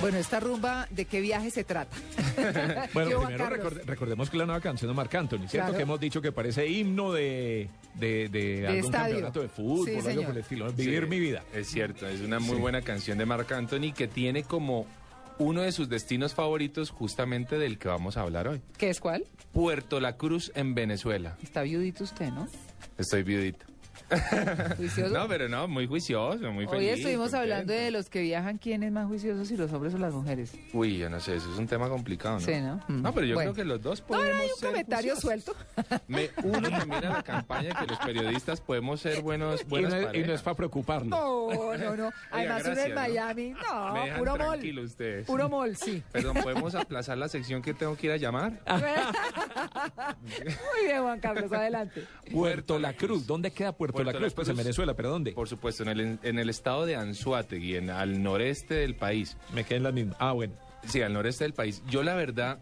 Bueno, esta rumba, ¿de qué viaje se trata? Bueno, primero recordemos que la nueva canción de Marc Anthony, ¿cierto? Claro. Que hemos dicho que parece himno de, de, de algún estadio. campeonato de fútbol, Sí, algo por el estilo. Vivir Sí, mi vida. Es cierto, es una muy Sí. buena canción de Marc Anthony que tiene como uno de sus destinos favoritos justamente del que vamos a hablar hoy. ¿Qué es cuál? Puerto La Cruz en Venezuela. Está viudito usted, ¿no? Estoy viudito. Juicioso. No, pero no, muy juicioso, muy feliz. Hoy estuvimos contento. hablando de los que viajan, ¿quién es más juicioso, si los hombres o las mujeres? Uy, yo no sé, eso es un tema complicado, ¿no? Sí, ¿no? Mm. No, pero yo Bueno. creo que los dos No, podemos hay un ser comentario juiciosos. suelto. Me uno también a la campaña que los periodistas podemos ser buenos, Y buenas no, es- y no es para preocuparnos. No, no, no. Además, uno en ¿no? Miami. No, Me dejan puro mol. tranquilo ustedes. Puro mol, sí. Perdón, ¿podemos aplazar la sección que tengo que ir a llamar? Muy bien, Juan Carlos, adelante. Puerto La Cruz. ¿Dónde queda Puerto, Puerto La La Cruz? Pues en. Venezuela, pero ¿dónde? Por supuesto, en el, en el estado de Anzuategui, en, al noreste del país. Me quedé en la misma. Ah, bueno. Sí, al noreste del país. Yo la verdad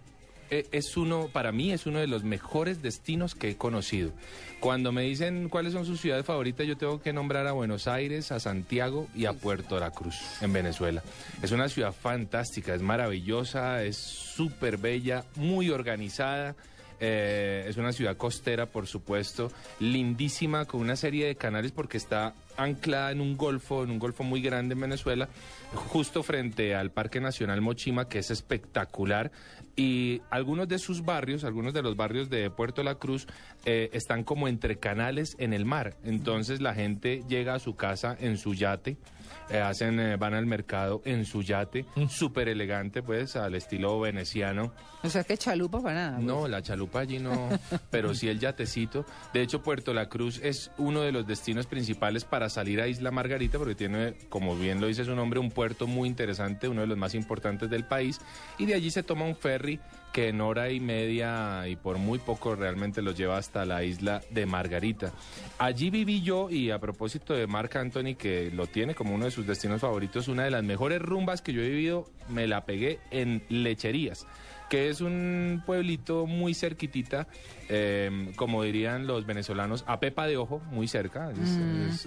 eh, es uno, para mí es uno de los mejores destinos que he conocido. Cuando me dicen cuáles son sus ciudades favoritas, yo tengo que nombrar a Buenos Aires, a Santiago y a Puerto La Cruz, en Venezuela. Es una ciudad fantástica, es maravillosa, es súper bella, muy organizada. Eh, es una ciudad costera, por supuesto, lindísima, con una serie de canales porque está anclada en un golfo, en un golfo muy grande en Venezuela, justo frente al Parque Nacional Mochima, que es espectacular. Y algunos de sus barrios, algunos de los barrios de Puerto La Cruz, eh, están como entre canales en el mar. Entonces la gente llega a su casa en su yate. eh, hacen, eh, van al mercado en su yate, súper elegante, pues, al estilo veneciano. O sea, que chalupa para nada. pues. No, la chalupa allí no, pero sí el yatecito. De hecho, Puerto La Cruz es uno de los destinos principales para salir a Isla Margarita, porque tiene, como bien lo dice su nombre, un puerto muy interesante, uno de los más importantes del país. Y de allí se toma un ferry que en hora y media y por muy poco realmente los lleva hasta la isla de Margarita. Allí viví yo y a propósito de Marc Anthony, que lo tiene como uno de sus destinos favoritos, una de las mejores rumbas que yo he vivido, me la pegué en Lecherías que es un pueblito muy cerquitita, eh, como dirían los venezolanos, a Pepa de Ojo, muy cerca, es,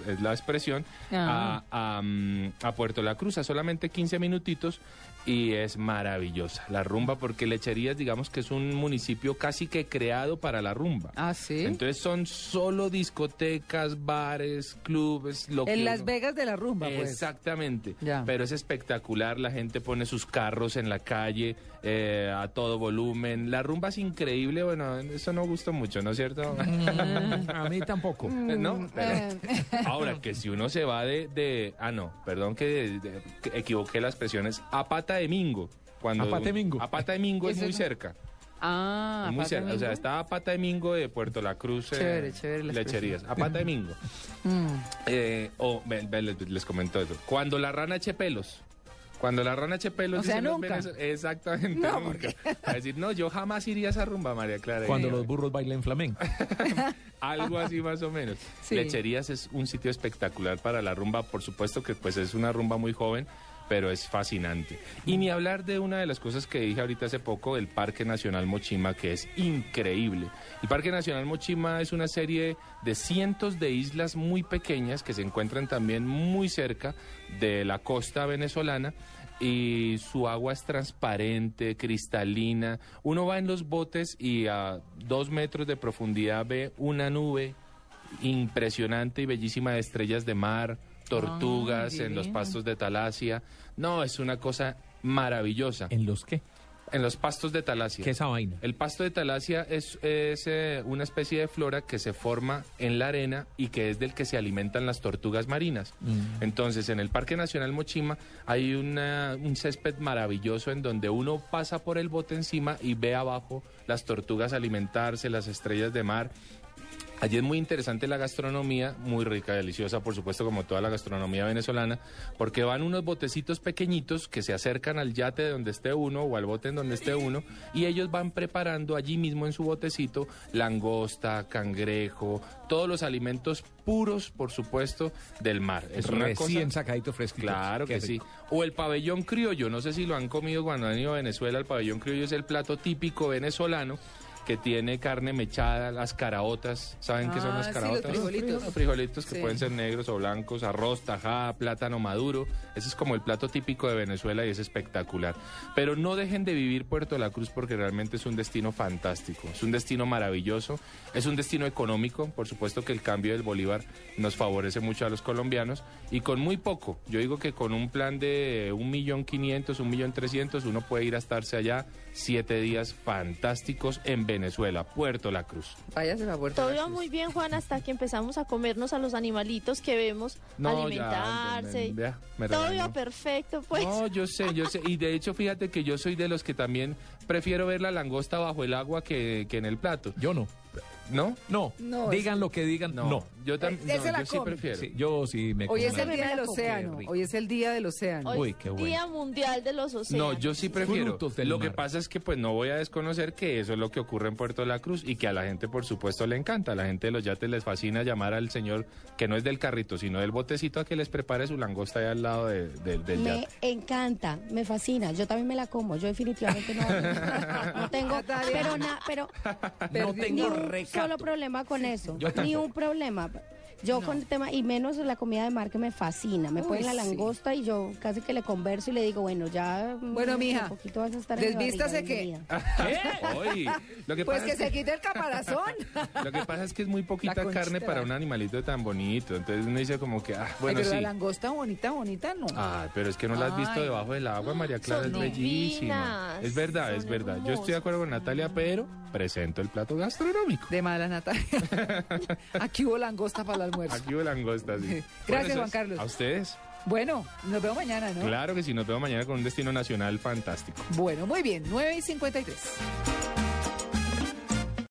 es- es la expresión, Ah. a, a, mm, a Puerto La Cruz, a solamente 15 minutitos, y es maravillosa la rumba, porque Lecherías, digamos que es un municipio casi que creado para la rumba. Ah, sí. Entonces son solo discotecas, bares, clubes, lo que en Las uno- Vegas de la rumba, pues. Exactamente. Ya. Pero es espectacular, la gente pone sus carros en la calle eh, a todo volumen. La rumba es increíble, bueno, eso no gusta mucho, ¿no es cierto? A mí tampoco. ¿No? Pero- ahora que si uno se va de, de- ah no, perdón que, de- que equivoqué las expresiones, a pata de mingo. Cuando, ¿A Pata de Mingo? A pata de mingo ¿Qué es es muy cerca. Ah, muy cerca. O sea, está a pata de mingo de Puerto La Cruz. eh, Chévere, chévere la Lecherías. A pata de mingo. Mm. Eh, o ve- ve, les, les comento eso. Cuando la rana eche pelos. Cuando la rana eche pelos. O sea, nunca. Exactamente. No, nunca. A decir, no, yo jamás iría a esa rumba, María Clara. Cuando Y- los burros bailan flamenco. Algo así más o menos. Sí. Lecherías es un sitio espectacular para la rumba. Por supuesto que pues es una rumba muy joven, pero es fascinante. Y ni hablar de una de las cosas que dije ahorita hace poco, el Parque Nacional Mochima, que es increíble. El Parque Nacional Mochima es una serie de cientos de islas muy pequeñas que se encuentran también muy cerca de la costa venezolana y su agua es transparente, cristalina. Uno va en los botes y a dos metros de profundidad ve una nube impresionante y bellísima de estrellas de mar, tortugas en los pastos de Talasia. No, es una cosa maravillosa. ¿En los qué? En los pastos de Talasia. ¿Qué es esa vaina? El pasto de talasia es, es, eh, una especie de flora que se forma en la arena y que es del que se alimentan las tortugas marinas. Mm. Entonces, en el Parque Nacional Mochima hay una- un césped maravilloso en donde uno pasa por el bote encima y ve abajo las tortugas alimentarse, las estrellas de mar. Allí es muy interesante la gastronomía, muy rica, deliciosa, por supuesto, como toda la gastronomía venezolana, porque van unos botecitos pequeñitos que se acercan al yate de donde esté uno o al bote en donde esté uno, y ellos van preparando allí mismo en su botecito langosta, cangrejo, todos los alimentos puros, por supuesto, del mar. Es una cosa... sacadito fresquito. Claro que sí. O el pabellón criollo, no sé si lo han comido cuando han ido a Venezuela. El pabellón criollo es el plato típico venezolano que tiene carne mechada, las caraotas. ¿Saben qué son Ah, las sí, los caraotas? frijolitos. Los frijolitos que Sí. pueden ser negros o blancos, arroz, tajada, plátano maduro. Ese es como el plato típico de Venezuela y es espectacular. Pero no dejen de vivir Puerto La Cruz porque realmente es un destino fantástico, es un destino maravilloso, es un destino económico, por supuesto que el cambio del bolívar nos favorece mucho a los colombianos y con muy poco, yo digo que con un plan de un millón quinientos, un millón trescientos, uno puede ir a estarse allá siete días fantásticos en Venezuela, Puerto La Cruz. Váyase a Puerto Todo La iba muy bien, Juan, hasta que empezamos a comernos a los animalitos que vemos No, alimentarse. ya, me Todo iba perfecto, pues. No, yo sé, yo sé. Y de hecho, fíjate que yo soy de los que también prefiero ver la langosta bajo el agua que, que en el plato. Yo no. ¿No? No. No, digan lo que digan. No. Yo también. La yo sí prefiero. Sí, yo sí me Hoy es el día del océano. Hoy es el día del océano. Hoy Uy, es qué bueno. Día Mundial de los No, Océanos. yo sí prefiero. Frutos del Lo que pasa es que pues no voy a desconocer que eso es lo que ocurre en Puerto La Cruz y que a la gente por supuesto le encanta. A la gente de los yates les fascina llamar al señor que no es del carrito, sino del botecito a que les prepare su langosta ahí al lado de- de- del Me yate. encanta, me fascina. Yo también me la como. Yo definitivamente no, no tengo, pero na- pero No ni tengo un recato. solo problema con eso. Yo ni un problema. Yo con el tema, y menos la comida de mar que me fascina. Me Uy, ponen la sí. langosta y yo casi que le converso y le digo, bueno, ya. mm, Bueno, mija, Un poquito vas a estar en desvístase barriga, que-. Oy, lo que Pues pasa que es se quite el caparazón. Lo que pasa es que es muy poquita carne para un animalito tan bonito. Entonces uno dice como que, ah, bueno, Ay, pero sí. la langosta bonita, bonita, no. Ah, pero es que no la has visto Ay. debajo del agua, María Clara, Son es bellísima. divinas, Es verdad, son es verdad. Yo estoy de acuerdo con Natalia, pero presento el plato gastronómico. De mala, Natalia. Aquí hubo langosta para el almuerzo. Aquí hubo langosta, sí. Gracias, Juan. Carlos. A ustedes. Bueno, nos vemos mañana, ¿no? Claro que sí, nos vemos mañana con un destino nacional fantástico. Bueno, muy bien, 9 y 53.